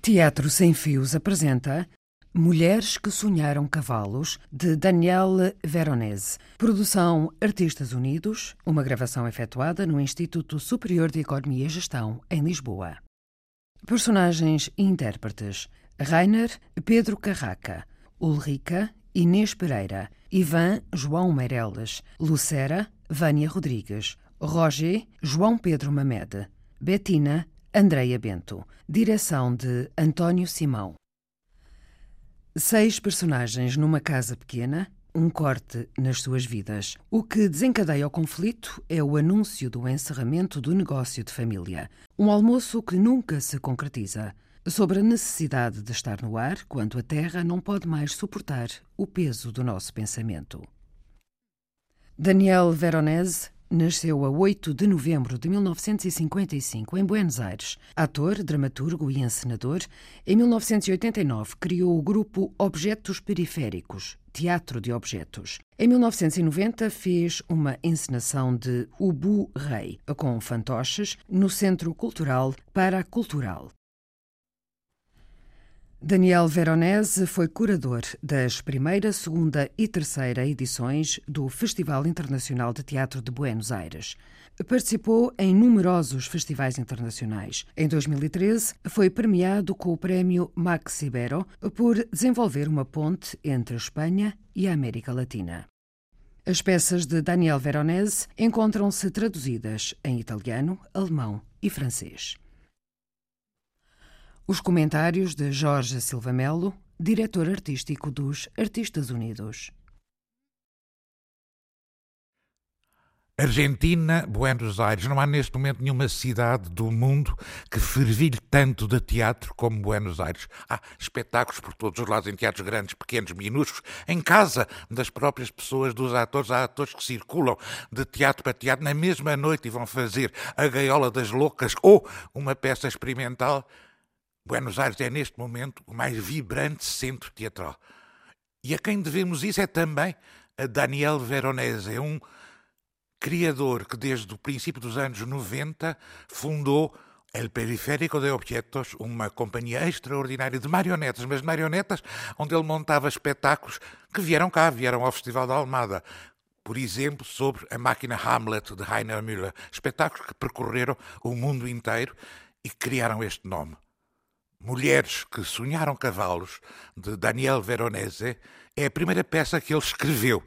Teatro Sem Fios apresenta Mulheres que Sonharam Cavalos, de Danielle Veronese. Produção Artistas Unidos, uma gravação efetuada no Instituto Superior de Economia e Gestão, em Lisboa. Personagens e intérpretes: Rainer Pedro Carraca, Ulrica Inês Pereira, Ivan João Meireles, Lucera Vânia Rodrigues, Roger João Pedro Mamed, Betina Andreia Bento. Direção de António Simão. Seis personagens numa casa pequena, um corte nas suas vidas. O que desencadeia o conflito é o anúncio do encerramento do negócio de família. Um almoço que nunca se concretiza. Sobre a necessidade de estar no ar quando a Terra não pode mais suportar o peso do nosso pensamento. Daniel Veronese Nasceu a 8 de novembro de 1955 em Buenos Aires. Ator, dramaturgo e encenador, em 1989 criou o grupo Objetos Periféricos, Teatro de Objetos. Em 1990 fez uma encenação de Ubu Rei, com fantoches, no Centro Cultural Paracultural. Daniel Veronese foi curador das primeira, segunda e terceira edições do Festival Internacional de Teatro de Buenos Aires. Participou em numerosos festivais internacionais. Em 2013, foi premiado com o prémio Max Ibero por desenvolver uma ponte entre a Espanha e a América Latina. As peças de Daniel Veronese encontram-se traduzidas em italiano, alemão e francês. Os comentários de Jorge Silva Melo, diretor artístico dos Artistas Unidos. Argentina, Buenos Aires. Não há neste momento nenhuma cidade do mundo que fervilhe tanto de teatro como Buenos Aires. Há espetáculos por todos os lados, em teatros grandes, pequenos, minúsculos, em casa das próprias pessoas, dos atores. Há atores que circulam de teatro para teatro na mesma noite e vão fazer a Gaiola das Loucas ou uma peça experimental Buenos Aires é, neste momento, o mais vibrante centro teatral. E a quem devemos isso é também a Daniel Veronese, é um criador que, desde o princípio dos anos 90, fundou El Periférico de Objetos, uma companhia extraordinária de marionetas, mas marionetas onde ele montava espetáculos que vieram cá, vieram ao Festival da Almada. Por exemplo, sobre a máquina Hamlet de Rainer Müller. Espetáculos que percorreram o mundo inteiro e criaram este nome. Mulheres que Sonharam Cavalos, de Daniel Veronese, é a primeira peça que ele escreveu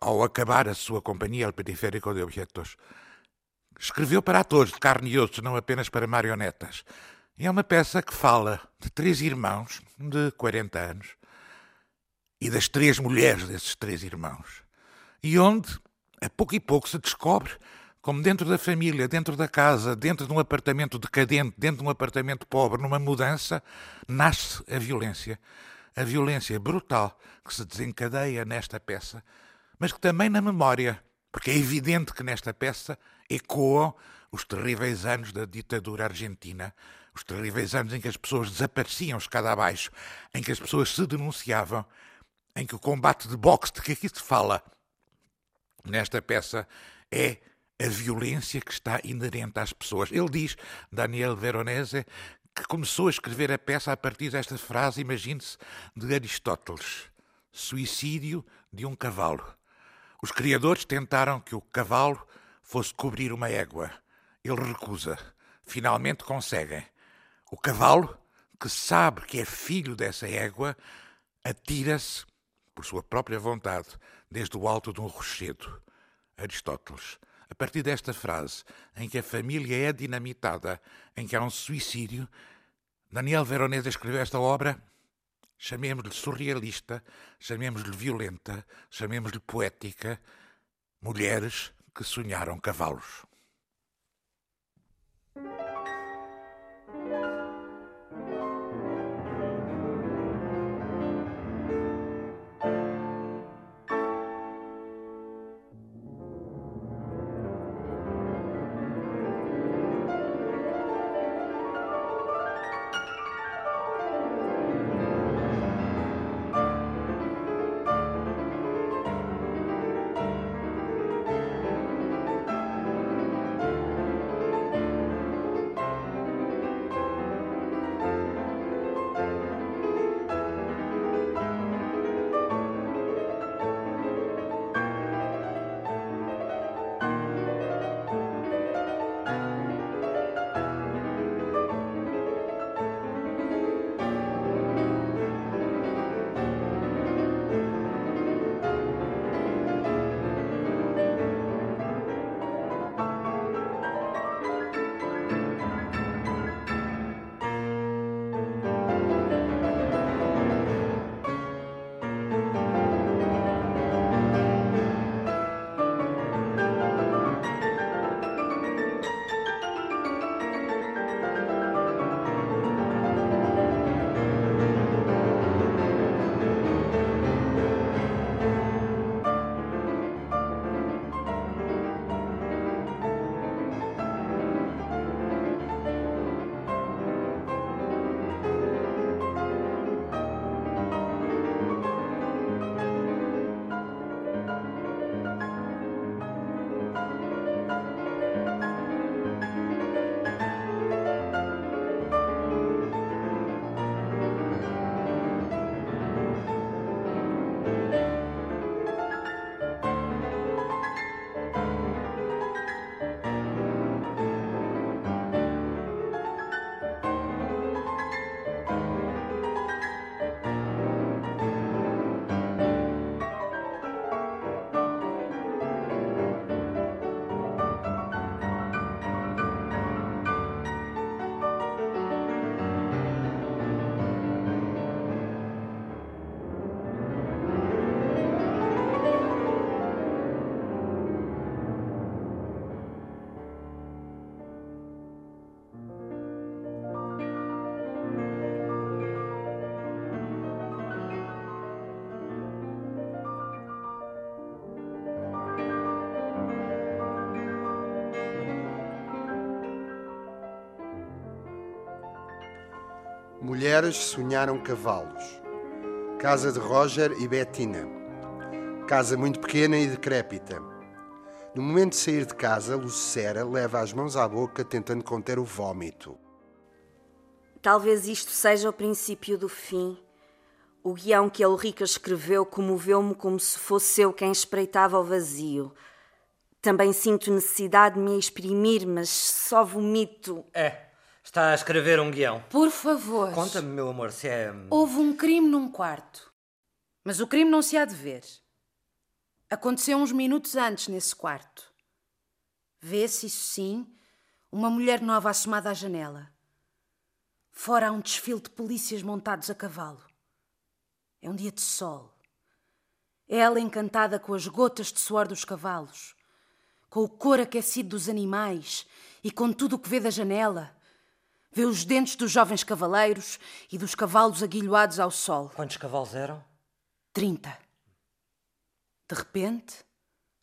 ao acabar a sua companhia El Periférico de Objetos. Escreveu para atores de carne e osso, não apenas para marionetas. E é uma peça que fala de três irmãos de 40 anos e das três mulheres desses três irmãos. E onde, a pouco e pouco, se descobre como dentro da família, dentro da casa, dentro de um apartamento decadente, dentro de um apartamento pobre, numa mudança, nasce a violência. A violência brutal que se desencadeia nesta peça, mas que também na memória, porque é evidente que nesta peça ecoam os terríveis anos da ditadura argentina, os terríveis anos em que as pessoas desapareciam escada abaixo, em que as pessoas se denunciavam, em que o combate de boxe de que aqui se fala nesta peça é a violência que está inerente às pessoas. Ele diz, Daniel Veronese, que começou a escrever a peça a partir desta frase, imagine-se, de Aristóteles: suicídio de um cavalo. Os criadores tentaram que o cavalo fosse cobrir uma égua. Ele recusa. Finalmente conseguem. O cavalo, que sabe que é filho dessa égua, atira-se, por sua própria vontade, desde o alto de um rochedo. Aristóteles. A partir desta frase, em que a família é dinamitada, em que há um suicídio, Daniel Veronese escreveu esta obra, chamemos-lhe surrealista, chamemos-lhe violenta, chamemos-lhe poética, mulheres que sonharam cavalos. Mulheres sonharam cavalos. Casa de Roger e Bettina. Casa muito pequena e decrépita. No momento de sair de casa, Lucera leva as mãos à boca tentando conter o vômito. Talvez isto seja o princípio do fim. O guião que a Ulrica escreveu comoveu-me como se fosse eu quem espreitava o vazio. Também sinto necessidade de me exprimir, mas só vomito. É, está a escrever um guião. Por favor. Conta-me, meu amor, se é. Houve um crime num quarto. Mas o crime não se há de ver. Aconteceu uns minutos antes nesse quarto. Vê-se, isso sim, uma mulher nova assomada à janela. Fora há um desfile de polícias montados a cavalo. É um dia de sol. É ela encantada com as gotas de suor dos cavalos, com o cor aquecido dos animais e com tudo o que vê da janela. Vê os dentes dos jovens cavaleiros e dos cavalos aguilhoados ao sol. Quantos cavalos eram? Trinta. De repente,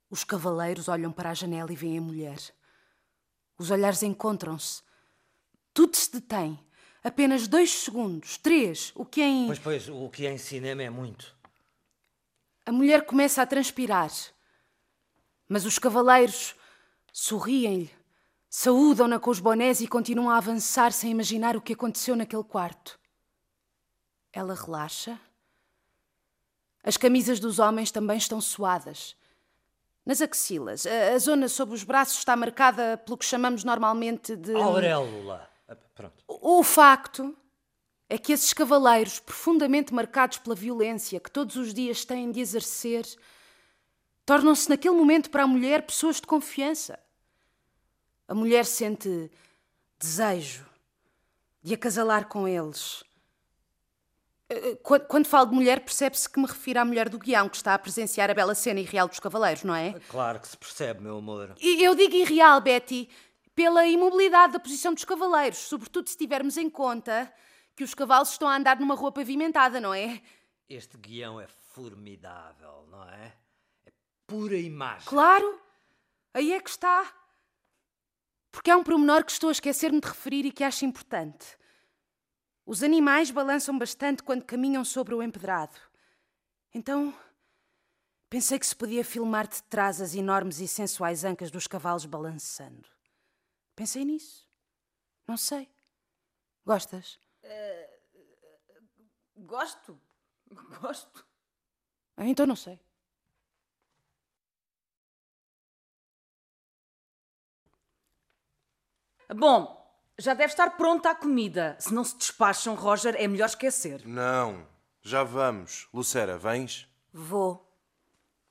os cavaleiros olham para a janela e veem a mulher. Os olhares encontram-se. Tudo se detém apenas dois segundos, três, o que em. Pois, pois, o que em cinema é muito. A mulher começa a transpirar, mas os cavaleiros sorriem-lhe, saúdam-na com os bonés e continuam a avançar sem imaginar o que aconteceu naquele quarto. Ela relaxa. As camisas dos homens também estão suadas. Nas axilas, a, a zona sob os braços está marcada pelo que chamamos normalmente de. Auréola. Pronto. O facto é que esses cavaleiros, profundamente marcados pela violência que todos os dias têm de exercer, tornam-se naquele momento para a mulher pessoas de confiança. A mulher sente desejo de acasalar com eles. Eh, eh, quando falo de mulher, percebe-se que me refiro à mulher do guião que está a presenciar a bela cena irreal dos cavaleiros, não é? Claro que se percebe, meu amor. E eu digo irreal, Betty, pela imobilidade da posição dos cavaleiros, sobretudo se tivermos em conta que os cavalos estão a andar numa rua pavimentada, não é? Este guião é formidável, não é? É pura imagem. Claro! Aí é que está. Porque há um promenor que estou a esquecer-me de referir e que acho importante. Os animais balançam bastante quando caminham sobre o empedrado. Então, pensei que se podia filmar de trás as enormes e sensuais ancas dos cavalos balançando. Pensei nisso. Não sei. Gostas? Uh, gosto. Gosto. Ah, então não sei. Bom, já deve estar pronta a comida. Se não se despacham, Roger, é melhor esquecer. Não, já vamos. Lucera, vens? Vou.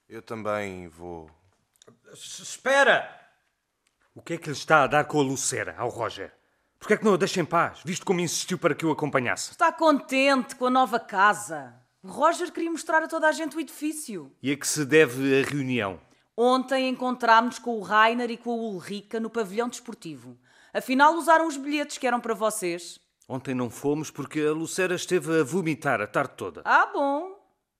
Eu também vou. Espera! O que é que lhe está a dar com a Lucera, ao Roger? Por é que não a deixa em paz, visto como insistiu para que o acompanhasse? Está contente com a nova casa. Roger queria mostrar a toda a gente o edifício. E a que se deve a reunião? Ontem encontrámos-nos com o Rainer e com a Ulrica no pavilhão desportivo. Afinal, usaram os bilhetes que eram para vocês. Ontem não fomos porque a Lucera esteve a vomitar a tarde toda. Ah, bom.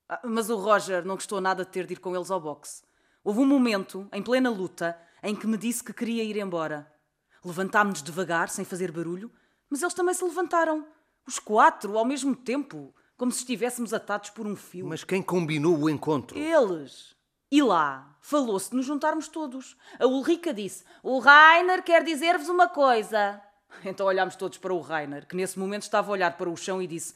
Ah, mas o Roger não gostou nada de ter de ir com eles ao boxe. Houve um momento, em plena luta, em que me disse que queria ir embora. Levantámos-nos devagar, sem fazer barulho, mas eles também se levantaram. Os quatro, ao mesmo tempo, como se estivéssemos atados por um fio. Mas quem combinou o encontro? Eles. E lá, falou-se de nos juntarmos todos. A Ulrica disse: O Rainer quer dizer-vos uma coisa. Então olhámos todos para o Rainer, que nesse momento estava a olhar para o chão e disse: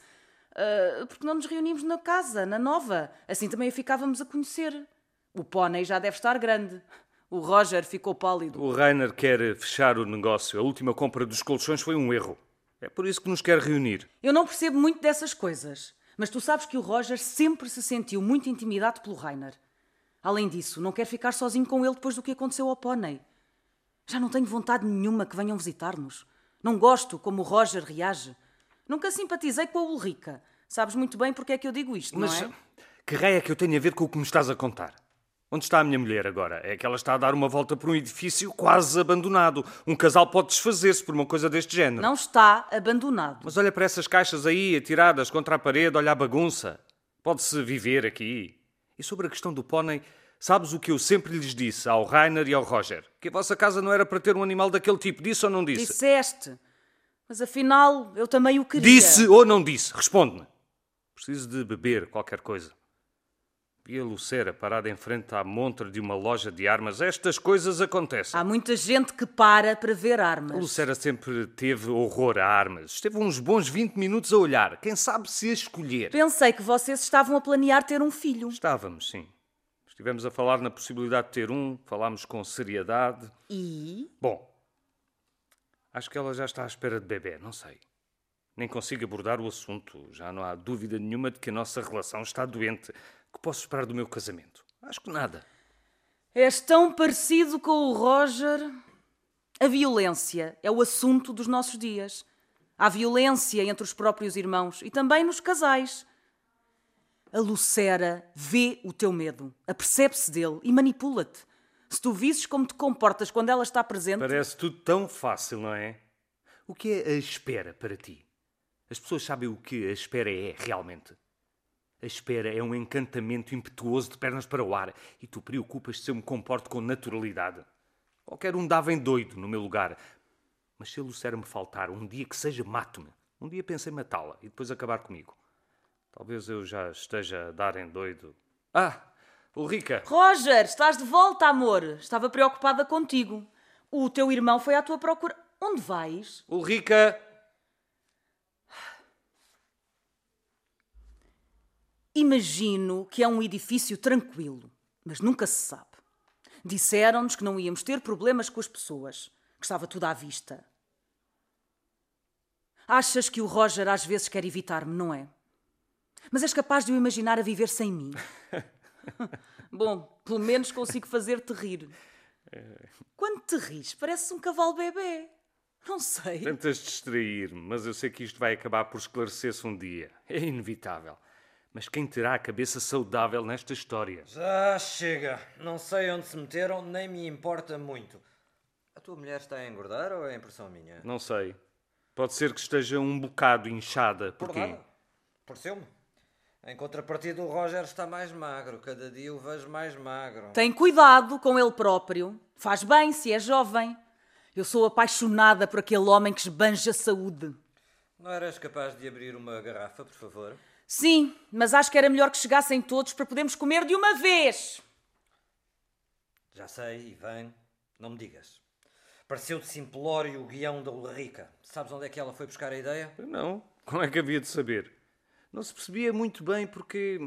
uh, Porque não nos reunimos na casa, na nova? Assim também a ficávamos a conhecer. O pônei já deve estar grande. O Roger ficou pálido. O Rainer quer fechar o negócio. A última compra dos colchões foi um erro. É por isso que nos quer reunir. Eu não percebo muito dessas coisas. Mas tu sabes que o Roger sempre se sentiu muito intimidado pelo Rainer. Além disso, não quer ficar sozinho com ele depois do que aconteceu ao pônei. Já não tenho vontade nenhuma que venham visitar-nos. Não gosto como o Roger reage. Nunca simpatizei com a Ulrica. Sabes muito bem porque é que eu digo isto, Mas, não é? que raio é que eu tenho a ver com o que me estás a contar? Onde está a minha mulher agora? É que ela está a dar uma volta por um edifício quase abandonado. Um casal pode desfazer-se por uma coisa deste género. Não está abandonado. Mas olha para essas caixas aí, atiradas contra a parede, olha a bagunça. Pode-se viver aqui. E sobre a questão do pônei, sabes o que eu sempre lhes disse ao Rainer e ao Roger? Que a vossa casa não era para ter um animal daquele tipo. Disse ou não disse? Disseste. Mas afinal, eu também o queria. Disse ou não disse? Responde-me. Preciso de beber qualquer coisa. Vi a Lucera parada em frente à montra de uma loja de armas. Estas coisas acontecem. Há muita gente que para para ver armas. A Lucera sempre teve horror a armas. Esteve uns bons 20 minutos a olhar. Quem sabe se a escolher. Pensei que vocês estavam a planear ter um filho. Estávamos, sim. Estivemos a falar na possibilidade de ter um, falámos com seriedade. E? Bom, acho que ela já está à espera de bebê, não sei. Nem consigo abordar o assunto. Já não há dúvida nenhuma de que a nossa relação está doente. Que posso esperar do meu casamento? Acho que nada. És tão parecido com o Roger. A violência é o assunto dos nossos dias. Há violência entre os próprios irmãos e também nos casais. A Lucera vê o teu medo, apercebe-se dele e manipula-te. Se tu visses como te comportas quando ela está presente. Parece tudo tão fácil, não é? O que é a espera para ti? As pessoas sabem o que a espera é realmente. A espera é um encantamento impetuoso de pernas para o ar e tu preocupas se eu me comporto com naturalidade. Qualquer um dava em doido no meu lugar. Mas se a Lucera me faltar, um dia que seja, mato-me. Um dia pensei matá-la e depois acabar comigo. Talvez eu já esteja a dar em doido. Ah, Ulrica! Roger, estás de volta, amor. Estava preocupada contigo. O teu irmão foi à tua procura. Onde vais? Ulrica! Imagino que é um edifício tranquilo, mas nunca se sabe. Disseram-nos que não íamos ter problemas com as pessoas, que estava tudo à vista. Achas que o Roger às vezes quer evitar-me, não é? Mas és capaz de o imaginar a viver sem mim. Bom, pelo menos consigo fazer-te rir. Quando te ris, pareces um cavalo bebê. Não sei. Tentas distrair-me, mas eu sei que isto vai acabar por esclarecer-se um dia. É inevitável. Mas quem terá a cabeça saudável nesta história? Já chega. Não sei onde se meteram, nem me importa muito. A tua mulher está a engordar ou é impressão minha? Não sei. Pode ser que esteja um bocado inchada. Por Porquê? nada. Pareceu-me. Em contrapartida, o Roger está mais magro. Cada dia o vejo mais magro. Tem cuidado com ele próprio. Faz bem se é jovem. Eu sou apaixonada por aquele homem que esbanja saúde. Não eras capaz de abrir uma garrafa, por favor? Sim, mas acho que era melhor que chegassem todos para podermos comer de uma vez. Já sei, Ivan. Não me digas. Pareceu-te simplório o guião da Ulrica. Sabes onde é que ela foi buscar a ideia? Não. Como é que havia de saber? Não se percebia muito bem porque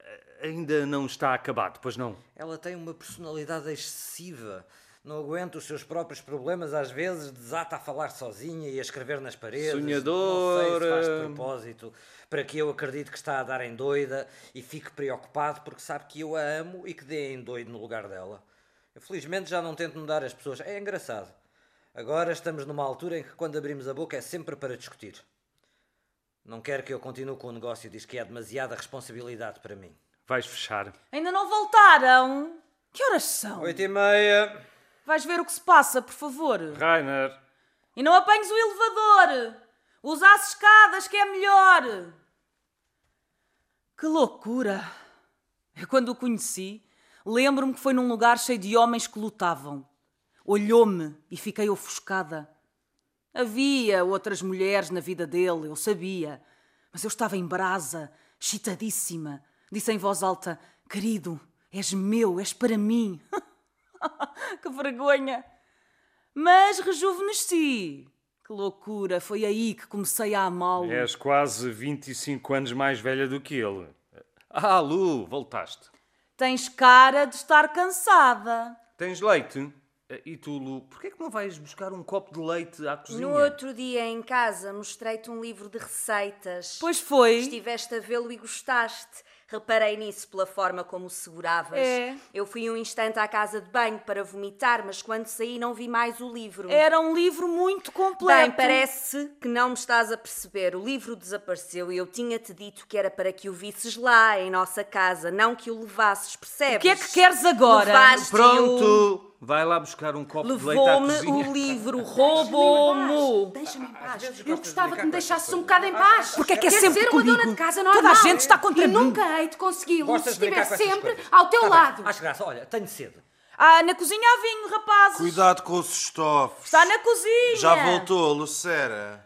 eh, ainda não está acabado, pois não? Ela tem uma personalidade excessiva. Não aguenta os seus próprios problemas, às vezes desata a falar sozinha e a escrever nas paredes. Não sei se Sonhadora. faz de propósito para que eu acredite que está a dar em doida e fique preocupado porque sabe que eu a amo e que dê em doido no lugar dela. Eu felizmente já não tento mudar as pessoas. É engraçado. Agora estamos numa altura em que quando abrimos a boca é sempre para discutir. Não quer que eu continue com o negócio, diz que é demasiada responsabilidade para mim. Vais fechar. Ainda não voltaram? Que horas são? Oito e meia. Vais ver o que se passa, por favor. Rainer, E não apanhes o elevador. Usa as escadas, que é melhor. Que loucura! Eu, quando o conheci, lembro-me que foi num lugar cheio de homens que lutavam. Olhou-me e fiquei ofuscada. Havia outras mulheres na vida dele, eu sabia. Mas eu estava em brasa, excitadíssima. Disse em voz alta: Querido, és meu, és para mim. que vergonha! Mas rejuvenesci. Que loucura! Foi aí que comecei a amá-lo. és quase 25 anos mais velha do que ele. Ah, Lu, voltaste. Tens cara de estar cansada. Tens leite? E tu, Lu, porquê é que não vais buscar um copo de leite à cozinha? No outro dia em casa mostrei-te um livro de receitas. Pois foi. Estiveste a vê-lo e gostaste. Reparei nisso pela forma como o seguravas. É. Eu fui um instante à casa de banho para vomitar, mas quando saí não vi mais o livro. Era um livro muito completo. Bem, parece que não me estás a perceber. O livro desapareceu e eu tinha-te dito que era para que o visses lá, em nossa casa, não que o levasses, percebes? O que é que queres agora? Levaste-o, Pronto! Vai lá buscar um copo de leite à Levou-me o livro, roubou-me. Deixa-me em paz. Eu gostava que me deixasses um bocado em paz. Porque é que é Quer sempre dizer, uma comigo? dona de casa Toda a normal. gente está contra e mim. nunca de consegui-lo se Gostas de estiver brincar com essas sempre coisas? ao teu Tá bem, lado. Acho graça. Olha, tenho sede. Ah, na cozinha há vinho, rapazes. Cuidado com os estofos. Está na cozinha. Já voltou, Lucera.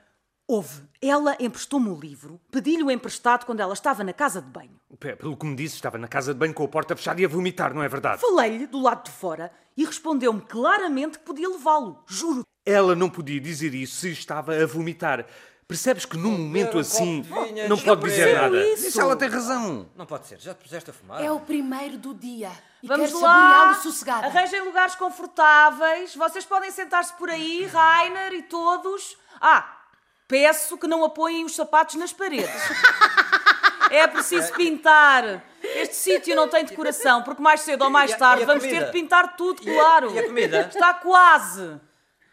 Houve. Ela emprestou-me o livro. Pedi-lhe o emprestado quando ela estava na casa de banho. Pé, Pelo que me disse, estava na casa de banho com a porta fechada e a vomitar, não é verdade? Falei-lhe do lado de fora e respondeu-me claramente que podia levá-lo. Juro. Ela não podia dizer isso se estava a vomitar. Percebes que num momento assim vinho não pode de dizer nada. Isso. ela tem razão. Não pode ser, já te puseste a fumar? É o primeiro do dia. E Vamos quero lá. sossegada. Arranjem lugares confortáveis. Vocês podem sentar-se por aí, Rainer e todos. Ah, peço que não apoiem os sapatos nas paredes. É preciso pintar. Este sítio não tem decoração, porque mais cedo ou mais tarde vamos comida? ter de pintar tudo, E a- claro. e a comida? Está quase.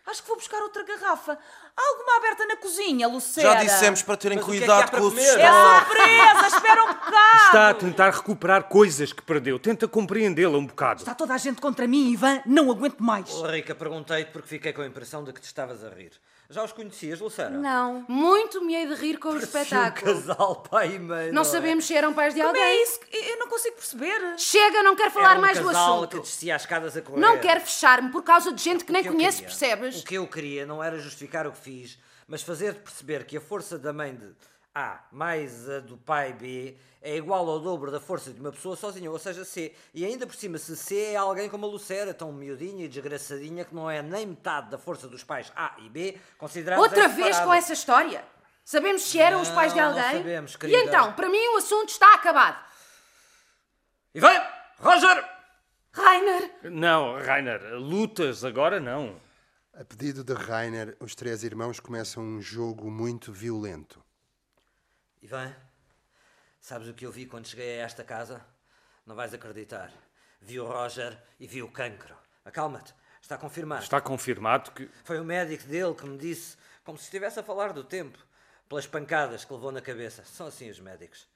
Acho que vou buscar outra garrafa. Há alguma aberta na cozinha, Lucera? Já dissemos para terem Mas o que é que cuidado para com os comer? É surpresa, espera um bocado. Está a tentar recuperar coisas que perdeu. Tenta compreendê-la um bocado. Está toda a gente contra mim, Ivan. Não aguento mais. Oh, Rica, perguntei-te porque fiquei com a impressão de que te estavas a rir. Já os conhecias, Lucera? Não. Muito me hei de rir com o Um espetáculo. casal pai e mãe. Não é? sabemos se eram pais de Como alguém. é isso? que- Eu não consigo perceber. Chega, não quero falar Era um mais do casal assunto. que descia as escadas a correr. Não quero fechar-me por causa de gente que O nem que eu conheces, queria- percebes? O que eu queria não era justificar o que fiz, mas fazer-te perceber que a força da mãe de A mais a do pai B é igual ao dobro da força de uma pessoa sozinha, ou seja, C. E ainda por cima, se C é alguém como a Lucera, tão miudinha e desgraçadinha que não é nem metade da força dos pais A e B, considerados Outra vez separado. com essa história? Sabemos se eram os pais de Não, não alguém? sabemos, e querida. então, para mim o assunto está acabado. E vem! Roger! Rainer, Não, Rainer, lutas agora não. A pedido de Rainer, os três irmãos começam um jogo muito violento. Ivan, sabes o que eu vi quando cheguei a esta casa? Não vais acreditar. Vi o Roger e vi o cancro. Acalma-te, está confirmado. Está confirmado que. Foi o médico dele que me disse, como se estivesse a falar do tempo, pelas pancadas que levou na cabeça. São assim os médicos.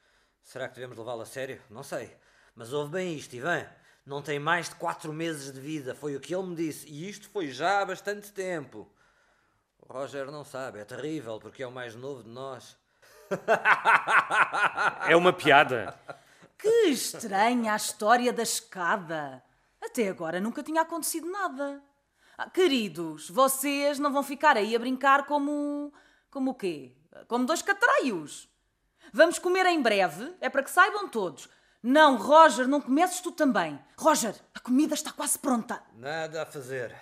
Será que devemos levá-lo a sério? Não sei. Mas ouve bem isto, Ivan. Não tem mais de quatro meses de vida, foi o que ele me disse. E isto foi já há bastante tempo. O Roger não sabe, é terrível, porque é o mais novo de nós. É uma piada. Que estranha a história da escada. Até agora nunca tinha acontecido nada. Ah, queridos, vocês não vão ficar aí a brincar como. como o quê? Como dois catraios. Vamos comer em breve, é para que saibam todos. Não, Roger, não comeces tu também. Roger, a comida está quase pronta. Nada a fazer.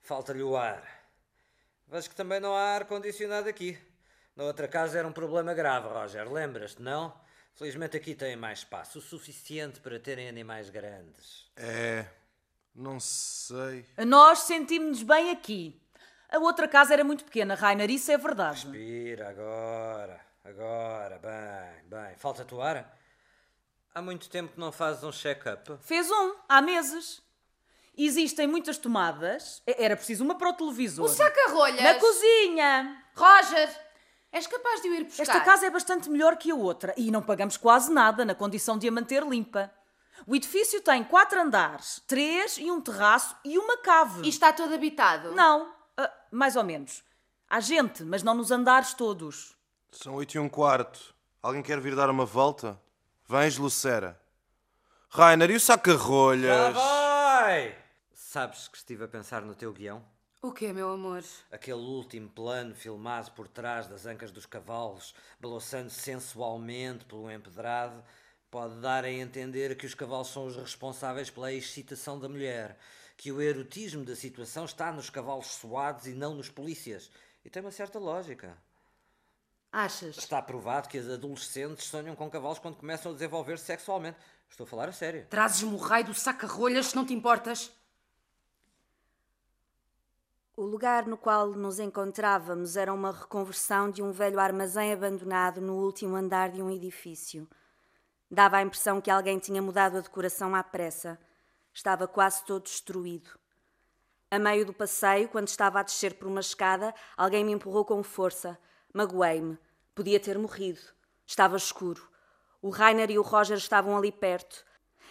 Falta-lhe o ar. Vejo que também não há ar-condicionado aqui. Na outra casa era um problema grave, Roger. Lembras-te, não? Felizmente aqui têm mais espaço, o suficiente para terem animais grandes. É. Não sei. Nós sentimos-nos bem aqui. A outra casa era muito pequena, Rainer, isso é verdade. Respira agora, agora, bem, bem. Falta-te o ar? Há muito tempo que não fazes um check-up. Fez um, há meses. Existem muitas tomadas. Era preciso uma para o televisor. o saca-rolhas. Na cozinha. Roger, és capaz de o ir buscar? Esta casa é bastante melhor que a outra e não pagamos quase nada na condição de a manter limpa. O edifício tem quatro andares, três e um terraço e uma cave. E está todo habitado? Não, ah, mais ou menos. Há gente, mas não nos andares todos. São oito e um quarto. Alguém quer vir dar uma volta? Vens, Lucera. Rainer, e o saca-rolhas? Já vai! Sabes que estive a pensar no teu guião? O quê, meu amor? Aquele último plano filmado por trás das ancas dos cavalos, balançando sensualmente pelo empedrado, pode dar a entender que os cavalos são os responsáveis pela excitação da mulher, que o erotismo da situação está nos cavalos suados e não nos polícias. E tem uma certa lógica. Achas? Está provado que as adolescentes sonham com cavalos quando começam a desenvolver-se sexualmente. Estou a falar a sério. Trazes-me o raio do saca-rolhas se não te importas? O lugar no qual nos encontrávamos era uma reconversão de um velho armazém abandonado no último andar de um edifício. Dava a impressão que alguém tinha mudado a decoração à pressa. Estava quase todo destruído. A meio do passeio, quando estava a descer por uma escada, alguém me empurrou com força. Magoei-me. Podia ter morrido. Estava escuro. O Rainer e o Roger estavam ali perto.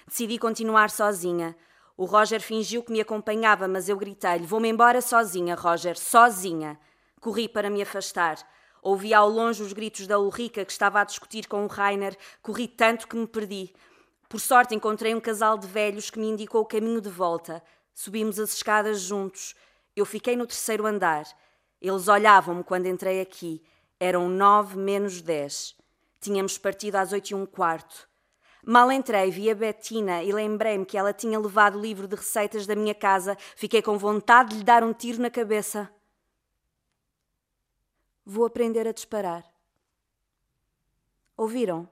Decidi continuar sozinha. O Roger fingiu que me acompanhava, mas eu gritei-lhe: Vou-me embora sozinha, Roger, sozinha. Corri para me afastar. Ouvi ao longe os gritos da Ulrica, que estava a discutir com o Rainer. Corri tanto que me perdi. Por sorte, encontrei um casal de velhos que me indicou o caminho de volta. Subimos as escadas juntos. Eu fiquei no terceiro andar. Eles olhavam-me quando entrei aqui. Eram nove menos dez. Tínhamos partido às oito e um quarto. Mal entrei, vi a Bettina e lembrei-me que ela tinha levado o livro de receitas da minha casa. Fiquei com vontade de lhe dar um tiro na cabeça. Vou aprender a disparar. Ouviram?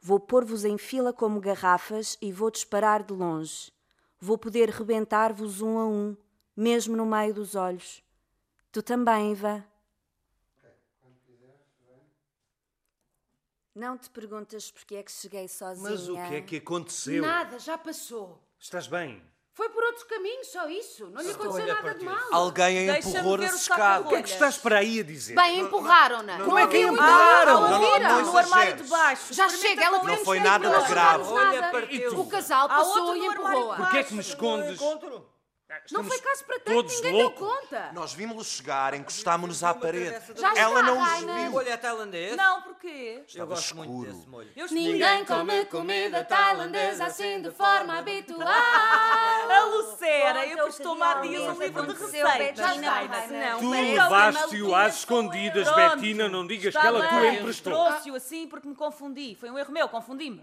Vou pôr-vos em fila como garrafas e vou disparar de longe. Vou poder rebentar-vos um a um, mesmo no meio dos olhos. Tu também, Iva. Não te perguntas porque é que cheguei sozinha. Mas o que é que aconteceu? Nada, já passou. Estás bem? Foi por outro caminho, só isso. Não lhe aconteceu Estou-lhe a nada de mal. Alguém Deixa-me empurrou o saco escadas. O que é que estás para aí a dizer? Bem, empurraram-na. Como é que empurraram? empurraram? Não, não, não no armário de baixo. Já chega, ela Não foi nada que não de grave. O casal passou e empurrou-a. Porquê é que me escondes? Encontro. Não foi caso para tanto, todos ninguém deu loucos. conta. Nós vimos-los chegar, encostámos-nos à parede. Já Ela está, não os viu. Molho é tailandês? Não, porquê? Eu Estava gosto muito escuro. desse molho. Eu Ninguém come comida tailandesa assim de forma habitual. A Lucera o emprestou-me há dias um livro de receitas. Não, Tu ele levaste-o às escondidas, eu. Bettina, não digas que ela tu bem, emprestou. Trouxe-o assim porque me confundi. Foi um erro meu, confundi-me.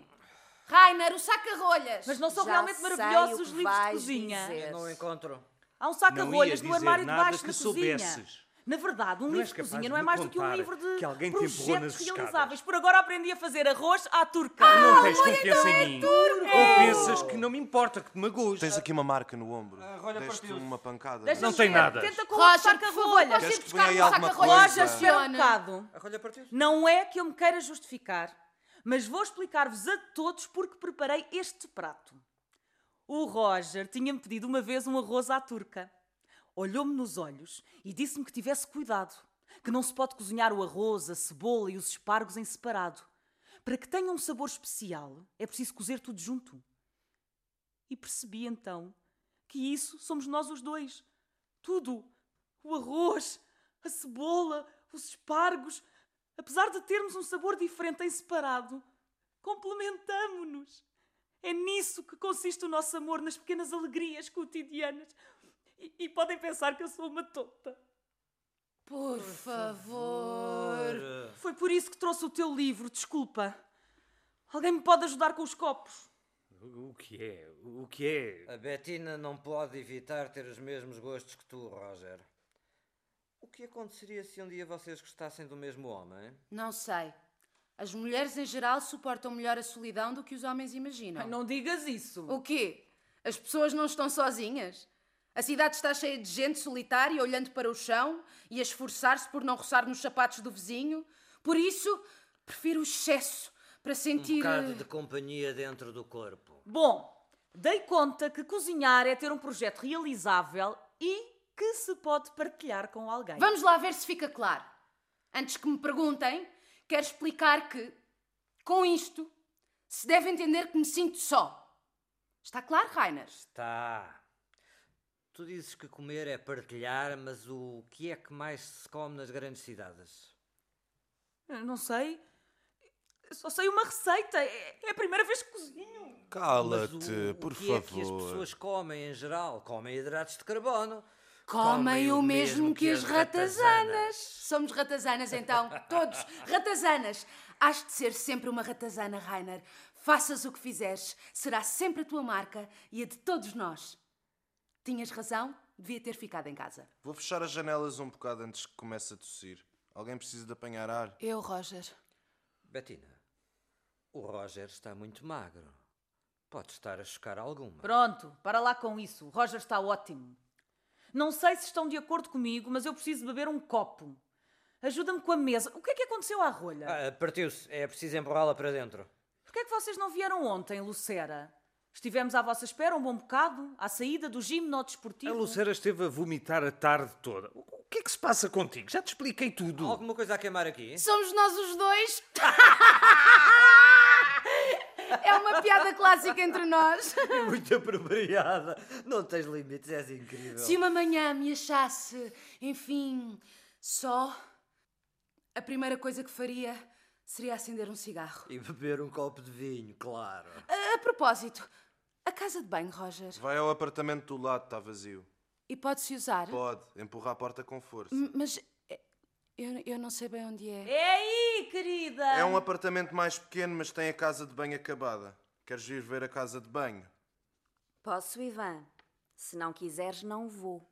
Rainer, o saca-rolhas. Mas não são Já realmente sei o os que livros de vais cozinha. dizer. Não encontro. Há um Não saca-rolhas no dizer armário de nada baixo que na cozinha. soubesses. Na verdade, um Não livro de capaz cozinha de não é me mais do que um contar livro de que alguém te empurrou nas projetos escadas. realizáveis. Por agora aprendi a fazer arroz à turca. não tens confiança em mim. Ou pensas que não me importa que te magoes? Tens aqui uma marca no ombro. olha, Deste partiu-se. uma pancada. Deixa-me Não tem ver. nada. Tenta com o Roger, por favor, saca-rolhas. podes Queres ir que buscar ponha aí alguma saca-rolhas. coisa? Roger, espera um Funciona. bocado. A rolha partiu Não é que eu me queira justificar, mas vou explicar-vos a todos porque preparei este prato. O Roger tinha-me pedido uma vez um arroz à turca. Olhou-me nos olhos e disse-me que tivesse cuidado, que não se pode cozinhar o arroz, a cebola e os espargos em separado. Para que tenha um sabor especial, é preciso cozer tudo junto. E percebi então que isso somos nós os dois. Tudo. O arroz, a cebola, os espargos. Apesar de termos um sabor diferente em separado, complementamo-nos. É nisso que consiste o nosso amor, nas pequenas alegrias cotidianas. E, e podem pensar que eu sou uma tonta. Por favor. Foi por isso que trouxe o teu livro, desculpa. Alguém me pode ajudar com os copos? O que é? O que é? A Bettina não pode evitar ter os mesmos gostos que tu, Roger. O que aconteceria se um dia vocês gostassem do mesmo homem? Não sei. As mulheres em geral suportam melhor a solidão do que os homens imaginam. Ai, não digas isso. O quê? As pessoas não estão sozinhas? A cidade está cheia de gente solitária olhando para o chão e a esforçar-se por não roçar nos sapatos do vizinho. Por isso, prefiro o excesso para Um sentir. bocado de companhia dentro do corpo. Bom, dei conta que cozinhar é ter um projeto realizável e que se pode partilhar com alguém. Vamos lá ver se fica claro. Antes que me perguntem, quero explicar que, com isto, se deve entender que me sinto só. Está claro, Rainer? Tá. Tu dizes que comer é partilhar, mas o que é que mais se come nas grandes cidades? Não sei. Eu só sei uma receita. É é a primeira vez que cozinho. Cala-te, por o que é que as favor. pessoas comem em geral? Comem hidratos de carbono. Comem o mesmo que as ratazanas. Somos ratazanas, então. Todos. Ratazanas. Has de ser sempre uma ratazana, Rainer. Faças o que fizeres, será sempre a tua marca e a de todos nós. Tinhas razão, devia ter ficado em casa. Vou fechar as janelas um bocado antes que comece a tossir. Alguém precisa de apanhar ar. Eu, Roger. Bettina, o Roger está muito magro. Pode estar a chocar alguma. Pronto, para lá com isso. O Roger está ótimo. Não sei se estão de acordo comigo, mas eu preciso beber um copo. Ajuda-me com a mesa. O que é que aconteceu à rolha? Ah, Partiu-se. É preciso empurrá-la para dentro. Porquê é que vocês não vieram ontem, Lucera? Estivemos à vossa espera um bom bocado, à saída do gimno A desportivo. Lucera esteve a vomitar a tarde toda. O o que é que se passa contigo? Já te expliquei tudo. Alguma coisa a queimar aqui? Somos nós os dois. É uma piada clássica entre nós. Muito apropriada. Não tens limites, és incrível. Se uma manhã me achasse, enfim, só, a primeira coisa que faria seria acender um cigarro. E beber um copo de vinho, claro. A, a propósito, A casa de banho, Roger. Vai ao apartamento do lado, está vazio. E pode-se usar? Pode, empurra a porta com força. M- Mas eu, eu não sei bem onde é. É aí, querida! É um apartamento mais pequeno, mas tem a casa de banho acabada. Queres ir ver a casa de banho? Posso, Ivan? Se não quiseres, não vou.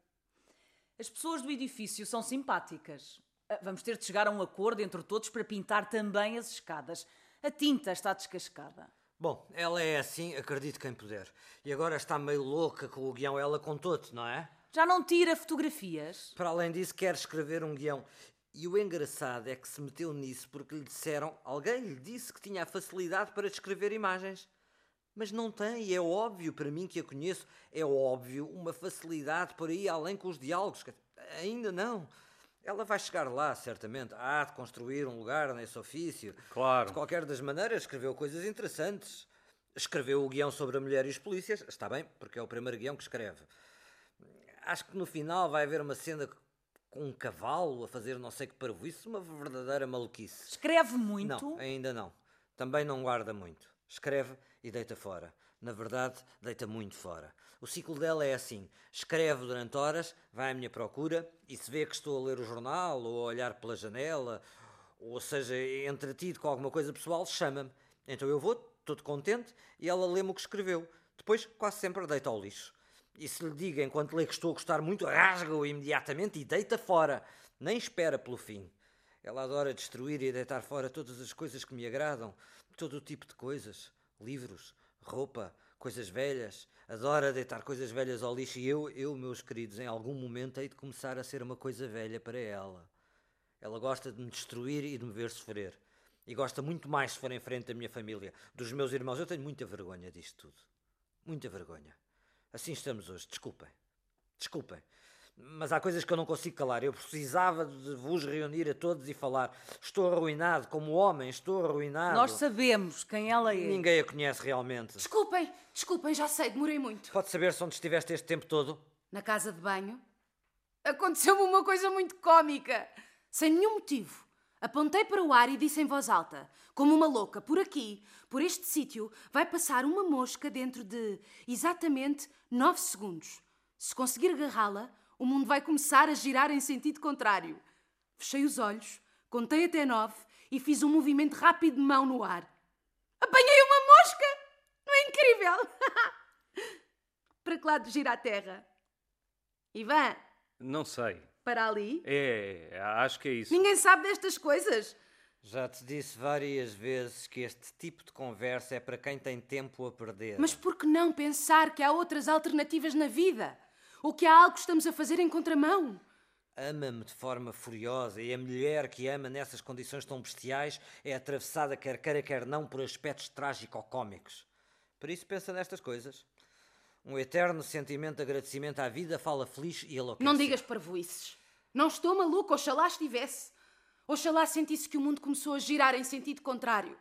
As pessoas do edifício são simpáticas. Ah, Vamos ter de chegar a um acordo entre todos para pintar também as escadas. A tinta está descascada. Bom, ela é assim, acredito quem puder. E agora está meio louca com o guião, ela contou-te, não é? Já não tira fotografias? Para além disso, quer escrever um guião. E o engraçado é que se meteu nisso porque lhe disseram, alguém lhe disse que tinha a facilidade para descrever imagens. Mas não tem, e é óbvio para mim que a conheço, é óbvio uma facilidade por aí além com os diálogos. Ainda não. Ela vai chegar lá, certamente. Há de construir um lugar nesse ofício. Claro. De qualquer das maneiras, escreveu coisas interessantes. Escreveu o guião sobre a mulher e os polícias. Está bem, porque é o primeiro guião que escreve. Acho que no final vai haver uma cena com um cavalo a fazer não sei que parvoíce, uma verdadeira maluquice. Escreve muito? Não, ainda não. Também não guarda muito. Escreve e deita fora. Na verdade, deita muito fora. O ciclo dela é assim: escreve durante horas, vai à minha procura e se vê que estou a ler o jornal ou a olhar pela janela, ou seja, entretido com alguma coisa pessoal, chama-me. Então eu vou, todo contente, e ela lê-me o que escreveu. Depois, quase sempre, deita ao lixo. E se lhe diga enquanto lê que estou a gostar muito, rasga-o imediatamente e deita fora. Nem espera pelo fim. Ela adora destruir e deitar fora todas as coisas que me agradam, todo o tipo de coisas. Livros, roupa, coisas velhas. Adora deitar coisas velhas ao lixo e eu, eu, meus queridos, em algum momento hei de começar a ser uma coisa velha para ela. Ela gosta de me destruir e de me ver sofrer. E gosta muito mais se for em frente da minha família, dos meus irmãos. Eu tenho muita vergonha disto tudo. Muita vergonha. Assim estamos hoje. Desculpem. Desculpem. Mas há coisas que eu não consigo calar. Eu precisava de vos reunir a todos e falar. Estou arruinado como homem, estou arruinado. Nós sabemos quem ela é. Ninguém a conhece realmente. Desculpem, desculpem, já sei, demorei muito. Pode saber-se onde estiveste este tempo todo? Na casa de banho, aconteceu-me uma coisa muito cómica. Sem nenhum motivo. Apontei para o ar e disse em voz alta, como uma louca, por aqui, por este sítio, vai passar uma mosca dentro de exatamente nove segundos. Se conseguir agarrá-la, o mundo vai começar a girar em sentido contrário. Fechei os olhos, contei até nove e fiz um movimento rápido de mão no ar. Apanhei uma mosca! Não é incrível? para que lado gira a terra? Ivan, Não sei. Para ali? É, acho que é isso. Ninguém sabe destas coisas. Já te disse várias vezes que este tipo de conversa é para quem tem tempo a perder. Mas por que não pensar que há outras alternativas na vida? Ou que há algo que estamos a fazer em contramão? Ama-me de forma furiosa e a mulher que ama nessas condições tão bestiais é atravessada quer queira quer não por aspectos trágico-cómicos. Por isso pensa nestas coisas. Um eterno sentimento de agradecimento à vida fala feliz e enlouquece. Não digas parvoices. Não estou maluco, oxalá estivesse. Oxalá sentisse que o mundo começou a girar em sentido contrário.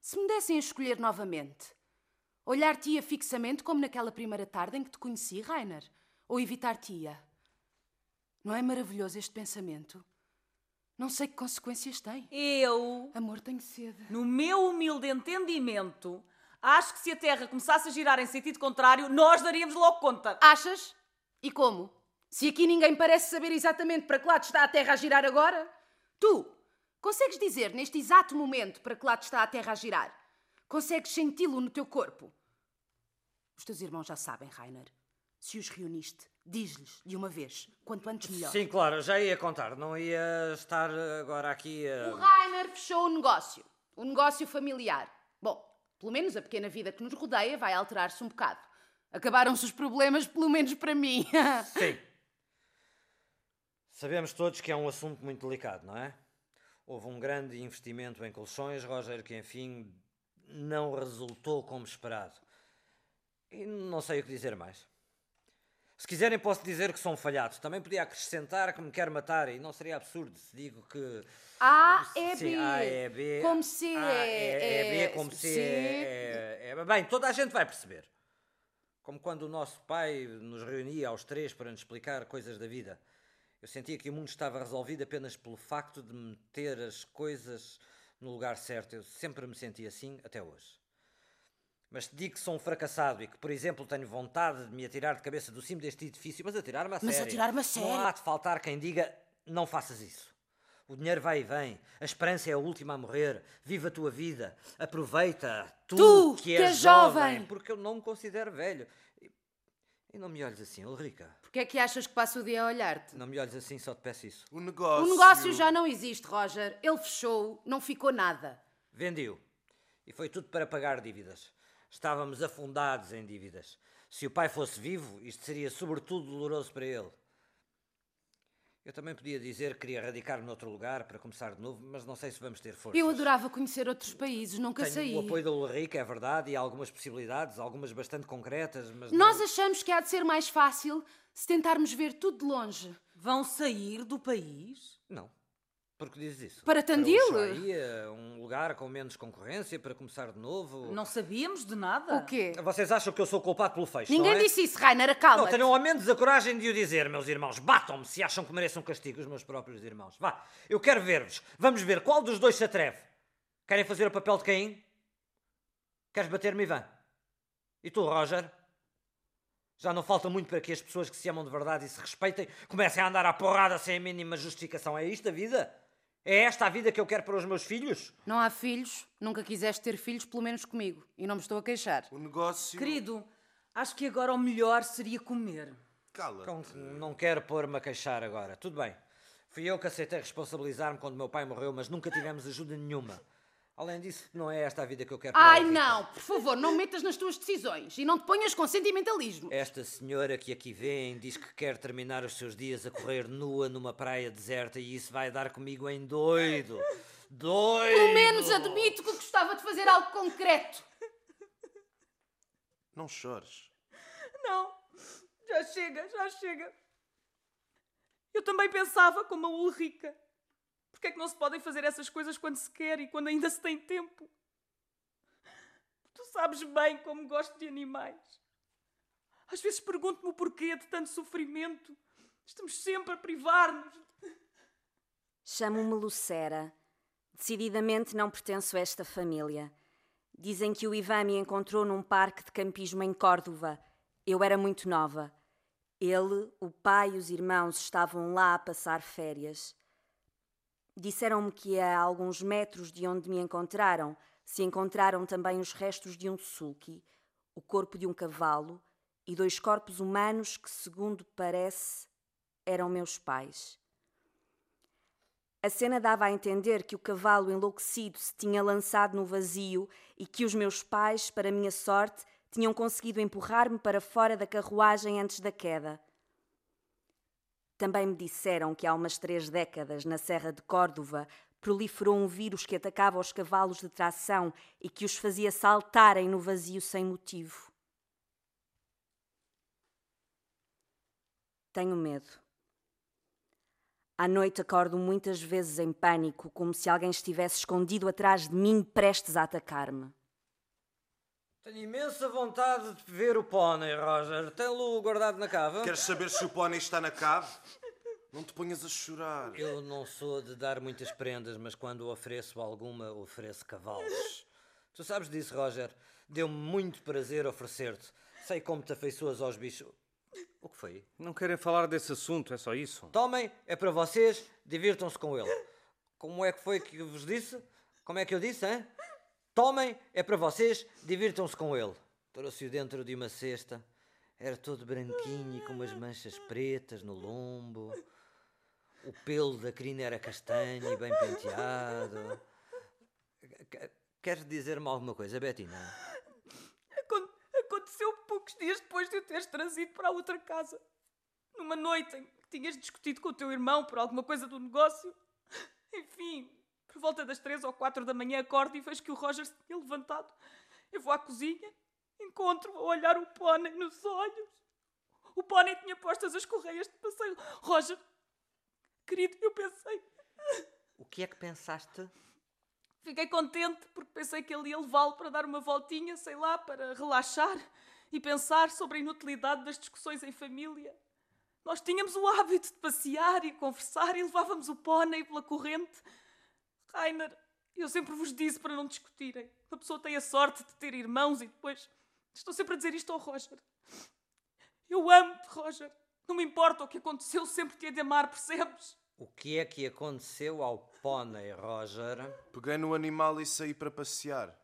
Se me dessem a escolher novamente, olhar-te-ia fixamente como naquela primeira tarde em que te conheci, Rainer, ou evitar-te-ia? Não é maravilhoso este pensamento? Não sei que consequências tem. Eu, Amor, tenho sede. no meu humilde entendimento, acho que se a Terra começasse a girar em sentido contrário, nós daríamos logo conta. Achas? E como? Se aqui ninguém parece saber exatamente para que lado está a Terra a girar agora? Tu, consegues dizer neste exato momento para que lado está a Terra a girar? Consegues senti-lo no teu corpo? Os teus irmãos já sabem, Rainer. Se os reuniste, diz-lhes de uma vez, quanto antes melhor. Sim, claro, já ia contar. Não ia estar agora aqui O a. Rainer fechou o negócio. O negócio familiar. Pelo menos a pequena vida que nos rodeia vai alterar-se um bocado. Acabaram-se os problemas, pelo menos para mim. Sim. Sabemos todos que é um assunto muito delicado, não é? Houve um grande investimento em colchões, Roger, que enfim não resultou como esperado. E não sei o que dizer mais. Se quiserem, posso dizer que sou um falhado. Também podia acrescentar que me quer matar e não seria absurdo se digo que. A é B. A é B. Como A é, é, B, como C, é, é- Bem, toda a gente vai perceber. Como quando o nosso pai nos reunia aos três para nos explicar coisas da vida. Eu sentia que o mundo estava resolvido apenas pelo facto de meter as coisas no lugar certo. Eu sempre me senti assim, até hoje. Mas te digo que sou um fracassado e que, por exemplo, tenho vontade de me atirar de cabeça do cimo deste edifício, mas atirar-me a Mas sério. atirar-me a sério? Não há de faltar quem diga, não faças isso. O dinheiro vai e vem, a esperança é a última a morrer. Viva a tua vida, aproveita, tu, Tu, que que és és jovem, jovem. porque eu não me considero velho. E, não me olhes assim, Ulrica. Porquê é que achas que passo o dia a olhar-te? Não me olhes assim, só te peço isso. O negócio. O negócio já não existe, Roger. Ele fechou, não ficou nada. Vendi-o. E foi tudo para pagar dívidas. Estávamos afundados em dívidas. Se o pai fosse vivo, isto seria sobretudo doloroso para ele. Eu também podia dizer que queria radicar noutro lugar para começar de novo, mas não sei se vamos ter força. Eu adorava conhecer outros países, nunca Tenho saí. o apoio da Ulrica, é verdade, e há algumas possibilidades, algumas bastante concretas, mas. Nós não... achamos que há de ser mais fácil se tentarmos ver tudo de longe. Vão sair do país? Não. Porque dizes isso? Para Tandil? Ushuaia, um lugar com menos concorrência para começar de novo. Não sabíamos de nada. O quê? Vocês acham que eu sou culpado pelo fecho? Ninguém não é? disse isso, Rainer, Não acalma-te. tenham ao menos a coragem de o dizer, meus irmãos. Batam-me se acham que merecem um castigo, os meus próprios irmãos. Vá, eu quero ver-vos. Vamos ver qual dos dois se atreve. Querem fazer o papel de Caim? Queres bater-me, Ivan? E tu, Roger? Já não falta muito para que as pessoas que se amam de verdade e se respeitem comecem a andar à porrada sem a mínima justificação. É isto a vida? É esta a vida que eu quero para os meus filhos? Não há filhos, nunca quiseste ter filhos, pelo menos comigo. E não me estou a queixar. O negócio. Querido, acho que agora o melhor seria comer. Cala. Não, não quero pôr-me a queixar agora. Tudo bem. Fui eu que aceitei responsabilizar-me quando meu pai morreu, mas nunca tivemos ajuda nenhuma. Além disso, não é esta a vida que eu quero para Ai não, por favor, não metas nas tuas decisões e não te ponhas com sentimentalismo. Esta senhora que aqui vem diz que quer terminar os seus dias a correr nua numa praia deserta e isso vai dar comigo em doido. Doido! Pelo menos admito que gostava de fazer algo concreto. Não chores. Não, já chega, já chega. Eu também pensava como a Ulrica. Porquê é que não se podem fazer essas coisas quando se quer e quando ainda se tem tempo? Tu sabes bem como gosto de animais. Às vezes pergunto-me o porquê de tanto sofrimento. Estamos sempre a privar-nos. Chamo-me Lucera. Decididamente não pertenço a esta família. Dizem que o Ivan me encontrou num parque de campismo em Córdoba. Eu era muito nova. Ele, o pai e os irmãos estavam lá a passar férias. Disseram-me que a alguns metros de onde me encontraram se encontraram também os restos de um sulky, o corpo de um cavalo e dois corpos humanos que, segundo parece, eram meus pais. A cena dava a entender que o cavalo enlouquecido se tinha lançado no vazio e que os meus pais, para minha sorte, tinham conseguido empurrar-me para fora da carruagem antes da queda. Também me disseram que há umas três décadas, na Serra de Córdoba, proliferou um vírus que atacava os cavalos de tração e que os fazia saltarem no vazio sem motivo. Tenho medo. À noite acordo muitas vezes em pânico, como se alguém estivesse escondido atrás de mim, prestes a atacar-me. Tenho imensa vontade de ver o pônei, Roger. Tem-lo guardado na cava? Queres saber se o pônei está na cave? Não te ponhas a chorar. Eu não sou de dar muitas prendas, mas quando ofereço alguma, ofereço cavalos. Tu sabes disso, Roger. Deu-me muito prazer oferecer-te. Sei como te afeiçoas aos bichos. O que foi? Não querem falar desse assunto, é só isso. Tomem, é para vocês, divirtam-se com ele. Como é que foi que vos disse? Como é que eu disse, hein? Tomem, é para vocês, divirtam-se com ele. Trouxe-o dentro de uma cesta. Era todo branquinho e com umas manchas pretas no lombo. O pelo da crina era castanho e bem penteado. Qu- Queres dizer-me alguma coisa, Betina? Acon- Aconteceu poucos dias depois de eu teres trazido para a outra casa. Numa noite em que tinhas discutido com o teu irmão por alguma coisa do negócio. Enfim, por volta das três ou quatro da manhã acordo e vejo que o Roger se tinha levantado. Eu vou à cozinha, encontro-o a olhar o pônei nos olhos. O pônei tinha postas as correias de passeio. Roger, querido, eu pensei. O que é que pensaste? Fiquei contente porque pensei que ele ia levá-lo para dar uma voltinha, sei lá, para relaxar e pensar sobre a inutilidade das discussões em família. Nós tínhamos o hábito de passear e conversar e levávamos o pônei pela corrente. Rainer, Eu sempre vos disse para não discutirem. Uma pessoa tem a sorte de ter irmãos e depois. Estou sempre a dizer isto ao Roger. Eu amo-te, Roger. Não me importa o que aconteceu, sempre te hei de amar, percebes? O que é que aconteceu ao pônei, Roger? Peguei no animal e saí para passear.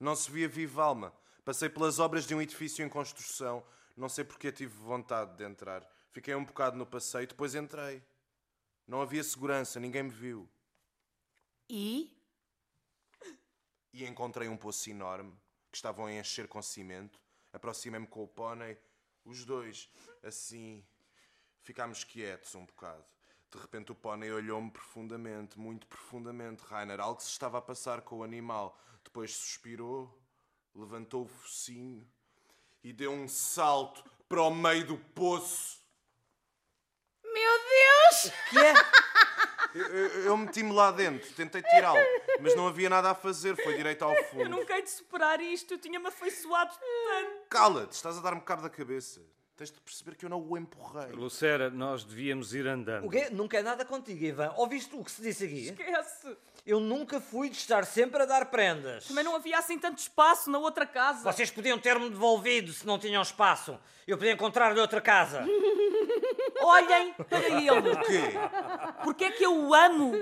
Não se via viva alma. Passei pelas obras de um edifício em construção. Não sei porque tive vontade de entrar. Fiquei um bocado no passeio, depois entrei. Não havia segurança, ninguém me viu. E? E encontrei um poço enorme que estavam a encher com cimento. Aproximei-me com o pônei, os dois, assim. Ficámos quietos um bocado. De repente o pônei olhou-me profundamente, muito profundamente, Rainer. Algo se estava a passar com o animal. Depois suspirou, levantou o focinho e deu um salto para o meio do poço. Meu Deus! Que é? Eu, eu, eu meti-me lá dentro, tentei tirá-lo, mas não havia nada a fazer, foi direito ao Eu fundo. nunca hei de superar isto. Eu tinha-me afeiçoado tanto. Cala-te, estás a dar-me cabo da cabeça. Tens de perceber que eu não o empurrei. Lucera, nós devíamos ir andando. O quê? Nunca é nada contigo, Ivan. Ouviste o que se disse aqui? Esquece. Eu nunca fui de estar sempre a dar prendas. Também não havia assim tanto espaço na outra casa. Vocês podiam ter-me devolvido se não tinham espaço. Eu podia encontrar-lhe outra casa. Olhem para ele. O quê? Porque é que eu o amo?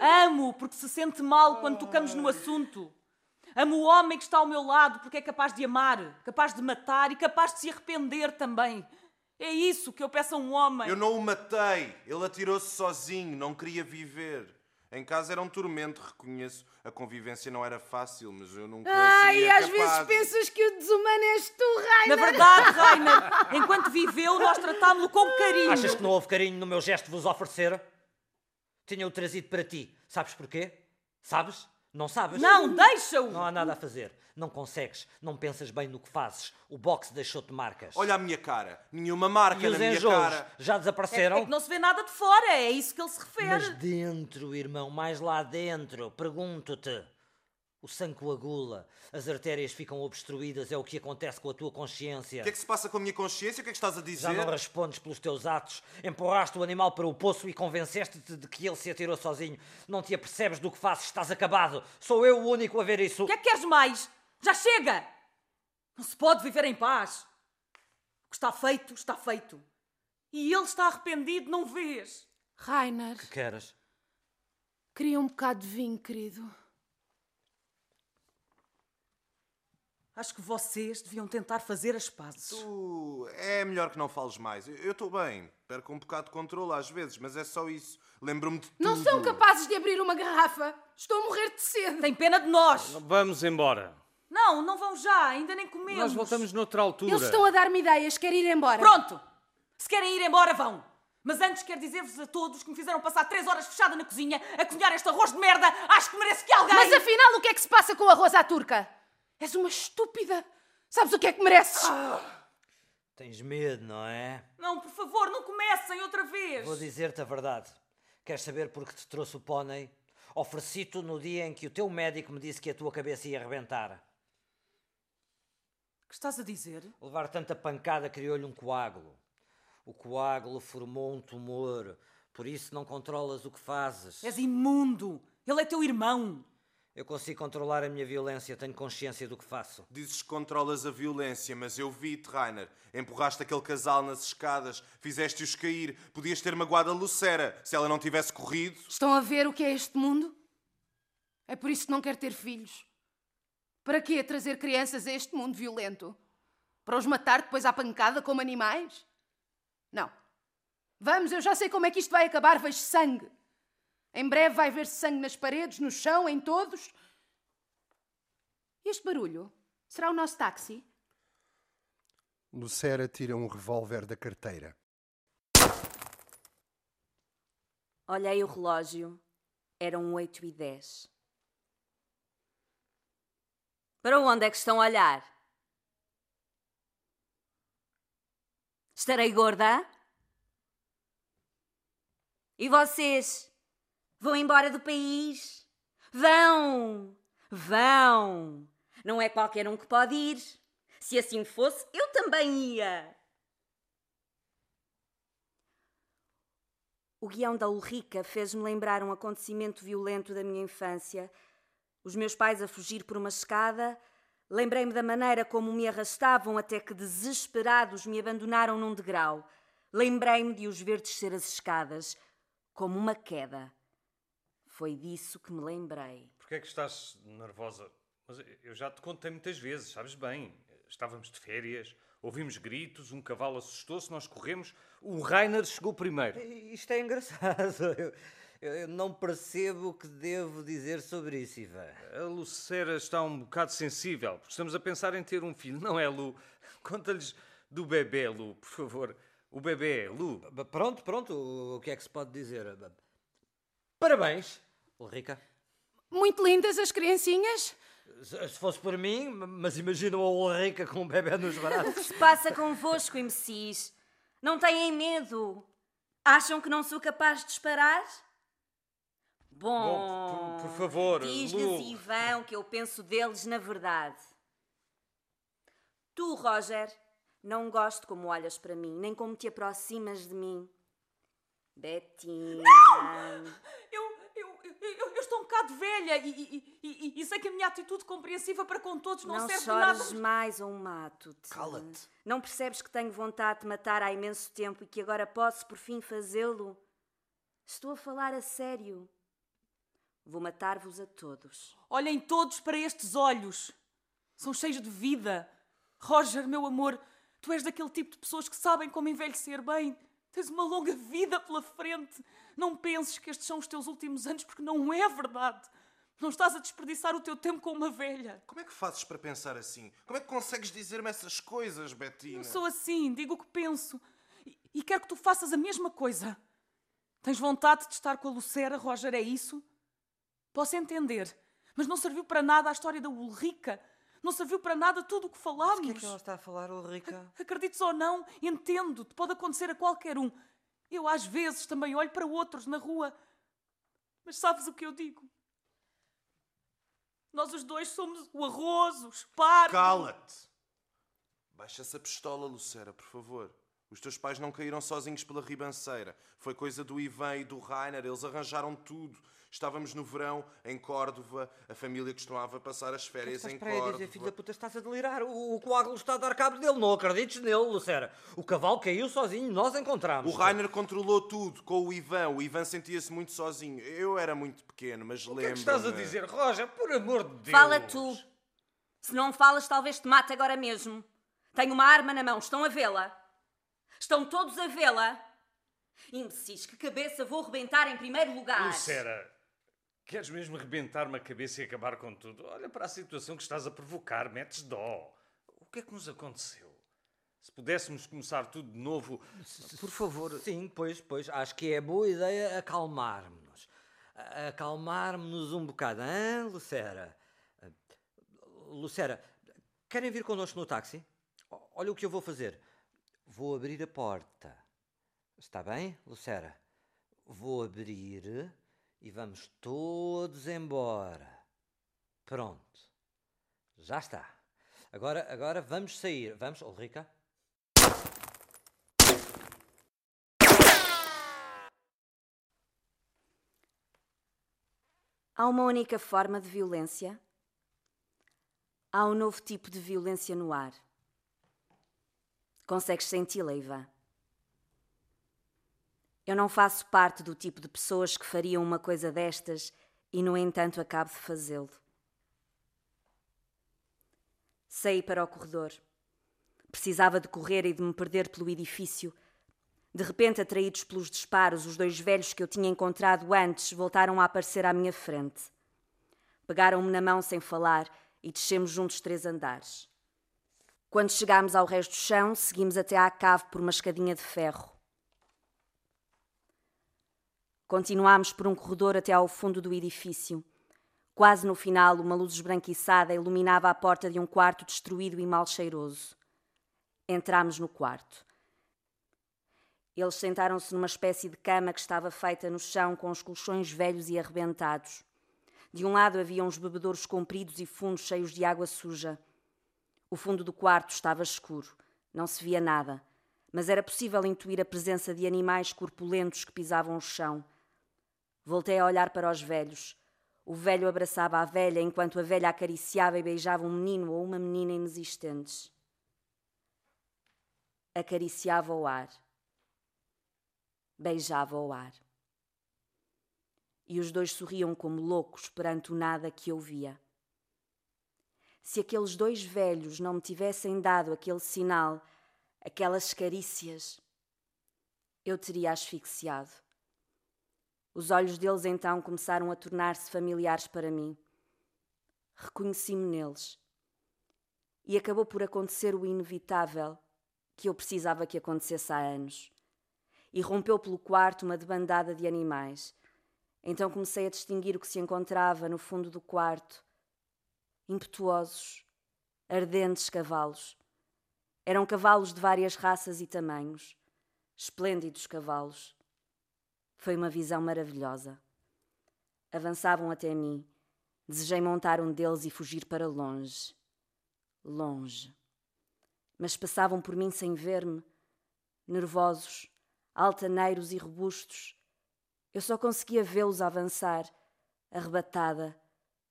Amo porque se sente mal quando tocamos no assunto. Amo o homem que está ao meu lado porque é capaz de amar, capaz de matar e capaz de se arrepender também. É isso que eu peço a um homem. Eu não o matei. Ele atirou-se sozinho, não queria viver. Em casa era um tormento, reconheço. A convivência não era fácil, mas eu nunca Ai, às capaz. vezes pensas que o desumano és tu, Rainer. Na verdade, Rainer, enquanto viveu, nós tratámo-lo com carinho. Achas que não houve carinho no meu gesto de vos oferecer? Tinha-o trazido para ti. Sabes porquê? Sabes? Não sabes? Não, deixa-o. Não há nada a fazer. Não consegues. Não pensas bem no que fazes. O boxe deixou-te marcas. Olha a minha cara. Nenhuma marca e os na minha enjoos cara. já É, desapareceram? é que não se vê nada de fora, é isso que ele se refere. Mas dentro, irmão, mais lá dentro, pergunto-te. O sangue coagula, as artérias ficam obstruídas, é o que acontece com a tua consciência. O que é que se passa com a minha consciência? O que é que estás a dizer? Já não respondes pelos teus atos. Empurraste o animal para o poço e convenceste-te de que ele se atirou sozinho. Não te apercebes do que fazes, estás acabado. Sou eu o único a ver isso. O que é que queres mais? Já chega! Não se pode viver em paz. O que está feito, está feito. E ele está arrependido, não vês? Rainer, que queres? queria um bocado de vinho, querido. Acho que vocês deviam tentar fazer as pazes. Tu... É melhor que não fales mais. Eu estou bem. Perco um bocado de controle às vezes, mas é só isso. Lembro-me de tudo. Não são capazes de abrir uma garrafa. Estou a morrer de sede. Tem pena de nós. Vamos embora. Não, não vão já, ainda nem comemos. Nós voltamos noutra altura. Eles estão a dar-me ideias. Quero ir embora. Pronto! Se querem ir embora, vão. Mas antes quero dizer-vos a todos que me fizeram passar três horas fechada na cozinha a cozinhar este arroz de merda. Acho que merece que alguém... Mas afinal, o que é que se passa com o arroz à turca? És uma estúpida. Sabes o que é que mereces? Tens medo, não é? Não, por favor, não comecem outra vez. Vou dizer-te a verdade. Queres saber porque te trouxe o pônei? Ofereci-te no dia em que o teu médico me disse que a tua cabeça ia arrebentar. O que estás a dizer? Levar tanta pancada criou-lhe um coágulo. O coágulo formou um tumor. Por isso não controlas o que fazes. És imundo. Ele é teu irmão. Eu consigo controlar a minha violência, tenho consciência do que faço. Dizes que controlas a violência, mas eu vi-te, Rainer. Empurraste aquele casal nas escadas, fizeste-os cair. Podias ter magoado a Lucera se ela não tivesse corrido. Estão a ver o que é este mundo? É por isso que não quero ter filhos. Para quê trazer crianças a este mundo violento? Para os matar depois à pancada como animais? Não. Vamos, eu já sei como é que isto vai acabar. Vejo sangue. Em breve vai haver sangue nas paredes, no chão, em todos. E este barulho? Será o nosso táxi? Lucera tira um revólver da carteira. Olhei o relógio. Eram oito e dez. Para onde é que estão a olhar? Estarei gorda? E vocês? Vão embora do país? Vão! Vão! Não é qualquer um que pode ir. Se assim fosse, eu também ia. O guião da Ulrica fez-me lembrar um acontecimento violento da minha infância. Os meus pais a fugir por uma escada. Lembrei-me da maneira como me arrastavam até que, desesperados, me abandonaram num degrau. Lembrei-me de os ver descer as escadas, como uma queda. Foi disso que me lembrei. Porquê é que estás nervosa? Mas eu já te contei muitas vezes, sabes bem. Estávamos de férias, ouvimos gritos, um cavalo assustou-se, nós corremos, o Rainer chegou primeiro. Isto é engraçado. Eu, eu não percebo o que devo dizer sobre isso, Ivan. A Lucera está um bocado sensível, porque estamos a pensar em ter um filho, não é, Lu? Conta-lhes do bebê, Lu, por favor. O bebê, Lu. Pronto, pronto, o que é que se pode dizer? Parabéns, Ulrica. Muito lindas as criancinhas. Se fosse por mim, mas imagina a Ulrica com um bebê nos braços. O que se passa convosco, imbecis? Não têm medo? Acham que não sou capaz de disparar? Bom, Bom por, por, favor, diz-lhes Ivan o que eu penso deles na verdade. Tu, Roger, não gosto como olhas para mim, nem como te aproximas de mim. Betinha. Não! Eu, eu, eu, eu, estou um bocado velha e, e, e, e, sei que a minha atitude compreensiva para com todos não, não serve de nada. Não chores mais ou mato-te. Cala-te. Não percebes que tenho vontade de matar há imenso tempo e que agora posso por fim fazê-lo? Estou a falar a sério. Vou matar-vos a todos. Olhem todos para estes olhos. São cheios de vida. Roger, meu amor, tu és daquele tipo de pessoas que sabem como envelhecer bem. Tens uma longa vida pela frente. Não penses que estes são os teus últimos anos, porque não é verdade. Não estás a desperdiçar o teu tempo com uma velha. Como é que fazes para pensar assim? Como é que consegues dizer-me essas coisas, Bettina? Não sou assim, digo o que penso. E, e quero que tu faças a mesma coisa. Tens vontade de estar com a Lucera, Roger, é isso? Posso entender, mas não serviu para nada a história da Ulrica. Não serviu para nada tudo o que falámos. O que é que ela está a falar, Ulrica? Acredites ou não, entendo-te, pode acontecer a qualquer um. Eu, às vezes, também olho para outros na rua. Mas sabes o que eu digo? Nós os dois somos o arroz, os pardos. Cala-te! Baixa essa pistola, Lucera, por favor. Os teus pais não caíram sozinhos pela ribanceira. Foi coisa do Ivan e do Rainer, eles arranjaram tudo. Estávamos no verão, em Córdova, a família costumava passar as férias em Córdova. Dizer, filho da puta, estás a delirar. O, o coágulo está a dar cabo dele. Não acredites nele, Lucera. O cavalo caiu sozinho, nós encontramos. O Rainer controlou tudo com o Ivan. O Ivan sentia-se muito sozinho. Eu era muito pequeno, mas lembro. O que é que estás a dizer, Roger? Por amor de Deus. Fala tu. Se não falas, talvez te mate agora mesmo. Tenho uma arma na mão, estão a vê-la? Estão todos a vê-la? Imbecis, que cabeça vou rebentar em primeiro lugar? Lucera, queres mesmo rebentar-me a cabeça e acabar com tudo? Olha para a situação que estás a provocar, metes dó. O que é que nos aconteceu? Se pudéssemos começar tudo de novo. Por favor. Sim, pois, pois. Acho que é boa ideia acalmarmos-nos. Acalmarmos-nos um bocado, hein, Lucera? Lucera, querem vir connosco no táxi? Olha o que eu vou fazer. Vou abrir a porta. Está bem, Lucera? Vou abrir e vamos todos embora. Pronto. Já está. Agora, agora vamos sair. Vamos, Ulrica? Há uma única forma de violência. Há um novo tipo de violência no ar. Consegues senti-la, Ivan? Eu não faço parte do tipo de pessoas que fariam uma coisa destas e, no entanto, acabo de fazê-lo. Saí para o corredor. Precisava de correr e de me perder pelo edifício. De repente, atraídos pelos disparos, os dois velhos que eu tinha encontrado antes voltaram a aparecer à minha frente. Pegaram-me na mão sem falar e descemos juntos três andares. Quando chegámos ao resto do chão, seguimos até à cave por uma escadinha de ferro. Continuámos por um corredor até ao fundo do edifício. Quase no final, uma luz esbranquiçada iluminava a porta de um quarto destruído e mal cheiroso. Entramos no quarto. Eles sentaram-se numa espécie de cama que estava feita no chão com os colchões velhos e arrebentados. De um lado havia uns bebedouros compridos e fundos cheios de água suja. O fundo do quarto estava escuro. Não se via nada. mas era possível intuir a presença de animais corpulentos que pisavam o chão. Voltei a olhar para os velhos. O velho abraçava a velha enquanto a velha acariciava e beijava um menino ou uma menina inexistentes. Acariciava o ar. Beijava o ar. E os dois sorriam como loucos perante o nada que eu via. Se aqueles dois velhos não me tivessem dado aquele sinal, aquelas carícias, eu teria asfixiado. Os olhos deles então começaram a tornar-se familiares para mim. Reconheci-me neles. E acabou por acontecer o inevitável que eu precisava que acontecesse há anos. E rompeu pelo quarto uma debandada de animais. Então comecei a distinguir o que se encontrava no fundo do quarto. Impetuosos, ardentes cavalos. Eram cavalos de várias raças e tamanhos. Esplêndidos cavalos foi uma visão maravilhosa. Avançavam até mim. Desejei montar um deles e fugir para longe. Longe. Mas passavam por mim sem ver-me, nervosos, altaneiros e robustos. Eu só conseguia vê-los avançar, arrebatada,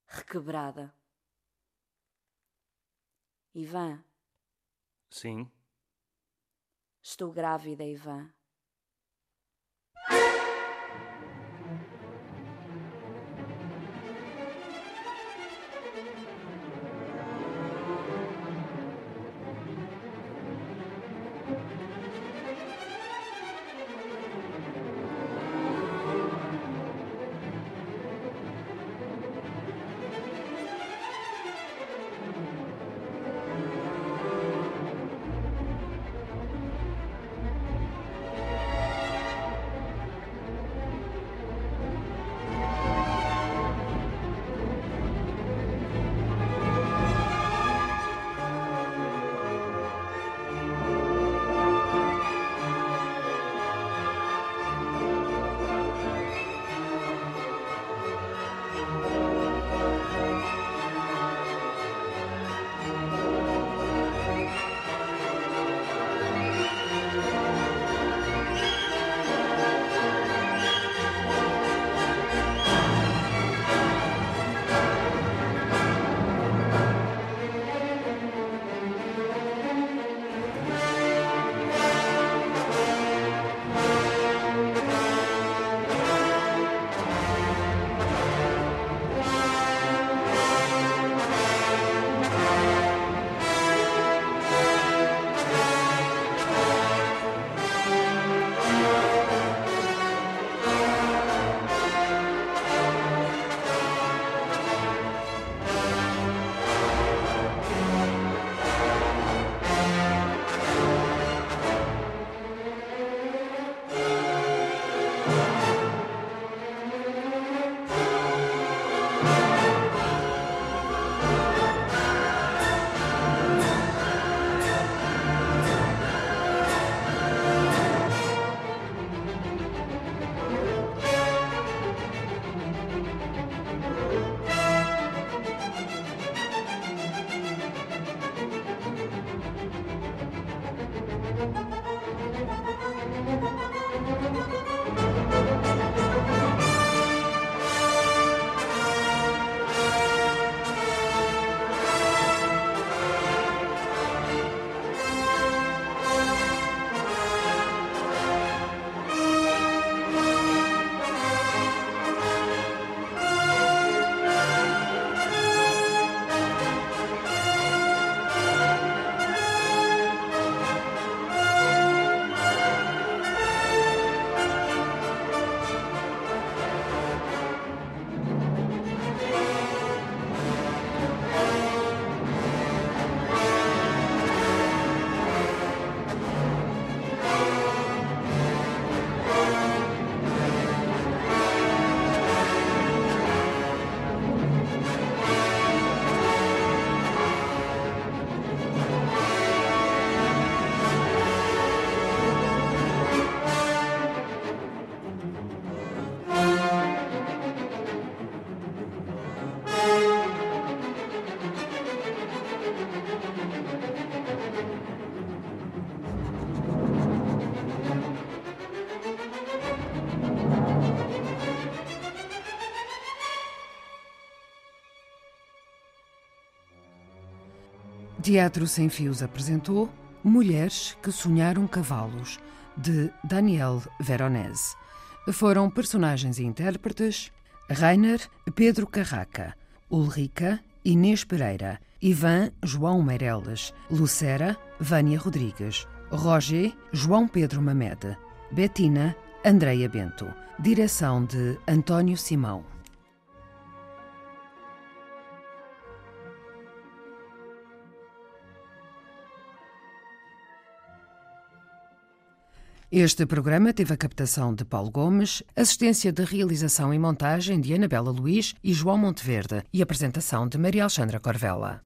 requebrada. Ivan. Sim. Estou grávida, Ivan. Teatro Sem Fios apresentou Mulheres que Sonharam Cavalos, de Daniel Veronese. Foram personagens e intérpretes Rainer Pedro Carraca, Ulrica Inês Pereira, Ivan João Meireles, Lucera Vânia Rodrigues, Roger João Pedro Mamede, Betina Andreia Bento. Direção de António Simão. Este programa teve a captação de Paulo Gomes, assistência de realização e montagem de Anabela Luiz e João Monteverde e apresentação de Maria Alexandra Corvella.